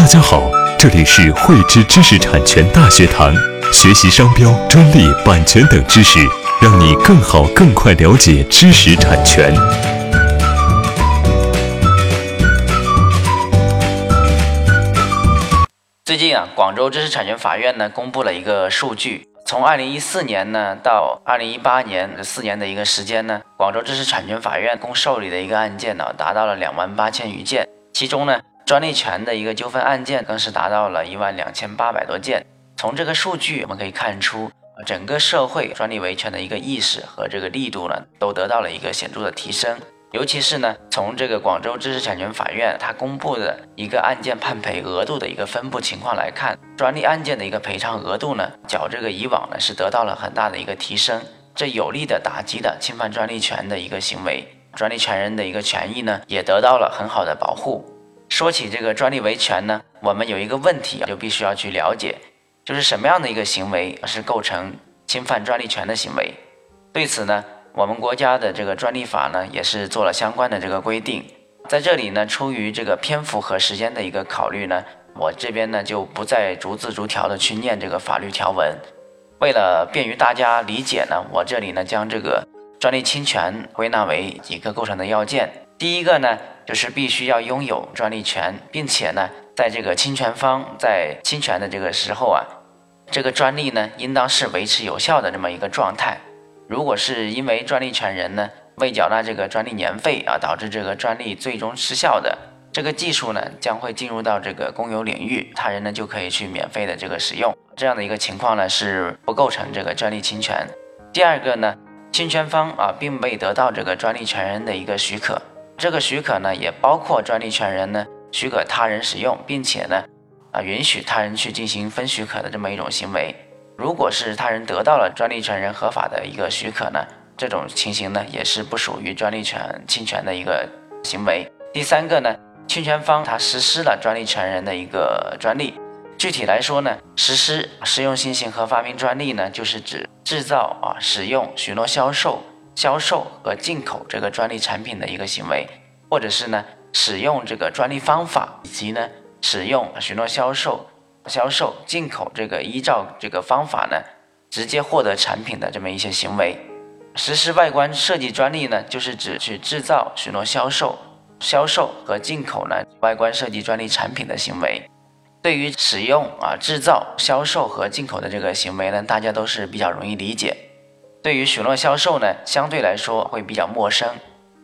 大家好，这里是汇知知识产权大学堂，学习商标、专利、版权等知识，让你更好、更快了解知识产权。最近啊，广州知识产权法院呢公布了一个数据，从二零一四年呢到二零一八年这四年的一个时间呢，广州知识产权法院共受理的一个案件呢达到了两万八千余件，其中呢。专利权的一个纠纷案件更是达到了一万两千八百多件。从这个数据我们可以看出，整个社会专利维权的一个意识和这个力度呢，都得到了一个显著的提升。尤其是呢，从这个广州知识产权法院它公布的一个案件判赔额度的一个分布情况来看，专利案件的一个赔偿额度呢，较这个以往呢是得到了很大的一个提升。这有力的打击了侵犯专利权的一个行为，专利权人的一个权益呢，也得到了很好的保护。说起这个专利维权呢，我们有一个问题啊就必须要去了解，就是什么样的一个行为是构成侵犯专利权的行为？对此呢，我们国家的这个专利法呢也是做了相关的这个规定。在这里呢，出于这个篇幅和时间的一个考虑呢，我这边呢就不再逐字逐条的去念这个法律条文。为了便于大家理解呢，我这里呢将这个专利侵权归纳为几个构成的要件。第一个呢。就是必须要拥有专利权，并且呢，在这个侵权方在侵权的这个时候啊，这个专利呢，应当是维持有效的这么一个状态。如果是因为专利权人呢未缴纳这个专利年费啊，导致这个专利最终失效的，这个技术呢将会进入到这个公有领域，他人呢就可以去免费的这个使用，这样的一个情况呢是不构成这个专利侵权。第二个呢，侵权方啊并未得到这个专利权人的一个许可。这个许可呢，也包括专利权人呢许可他人使用，并且呢，啊允许他人去进行分许可的这么一种行为。如果是他人得到了专利权人合法的一个许可呢，这种情形呢也是不属于专利权侵权的一个行为。第三个呢，侵权方他实施了专利权人的一个专利。具体来说呢，实施实用新型和发明专利呢，就是指制造啊、使用、许诺销售。销售和进口这个专利产品的一个行为，或者是呢使用这个专利方法，以及呢使用许诺销售、销售、进口这个依照这个方法呢直接获得产品的这么一些行为。实施外观设计专利呢，就是指去制造、许诺销售、销售和进口呢外观设计专利产品的行为。对于使用啊制造、销售和进口的这个行为呢，大家都是比较容易理解。对于许诺销售呢，相对来说会比较陌生。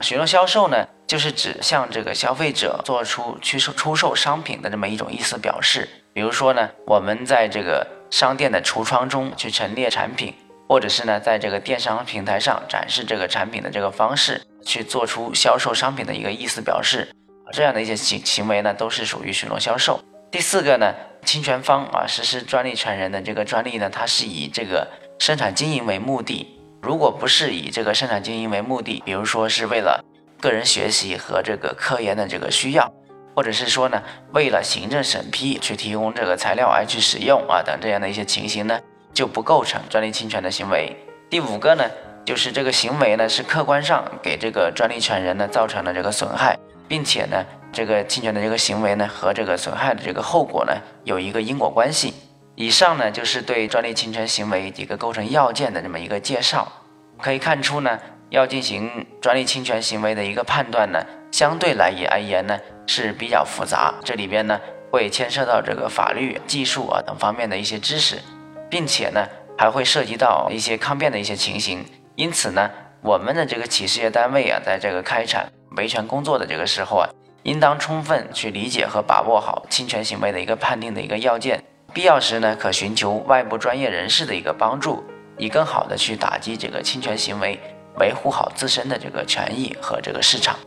许诺销售呢，就是指向这个消费者做出去售出售商品的这么一种意思表示。比如说呢，我们在这个商店的橱窗中去陈列产品，或者是呢，在这个电商平台上展示这个产品的这个方式，去做出销售商品的一个意思表示。这样的一些行行为呢，都是属于许诺销售。第四个呢，侵权方啊实施专利权人的这个专利呢，它是以这个。生产经营为目的，如果不是以这个生产经营为目的，比如说是为了个人学习和这个科研的这个需要，或者是说呢，为了行政审批去提供这个材料而去使用啊等这样的一些情形呢，就不构成专利侵权的行为。第五个呢，就是这个行为呢是客观上给这个专利权人呢造成了这个损害，并且呢，这个侵权的这个行为呢和这个损害的这个后果呢有一个因果关系。以上呢就是对专利侵权行为几个构成要件的这么一个介绍。可以看出呢，要进行专利侵权行为的一个判断呢，相对来也而言呢是比较复杂。这里边呢会牵涉到这个法律、技术啊等方面的一些知识，并且呢还会涉及到一些抗辩的一些情形。因此呢，我们的这个企事业单位啊，在这个开展维权工作的这个时候啊，应当充分去理解和把握好侵权行为的一个判定的一个要件。必要时呢，可寻求外部专业人士的一个帮助，以更好的去打击这个侵权行为，维护好自身的这个权益和这个市场。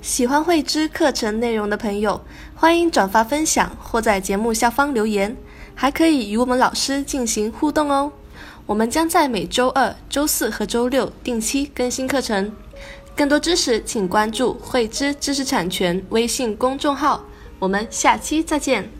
喜欢慧知课程内容的朋友，欢迎转发分享或在节目下方留言，还可以与我们老师进行互动哦。我们将在每周二、周四和周六定期更新课程。更多知识，请关注慧知知识产权微信公众号。我们下期再见。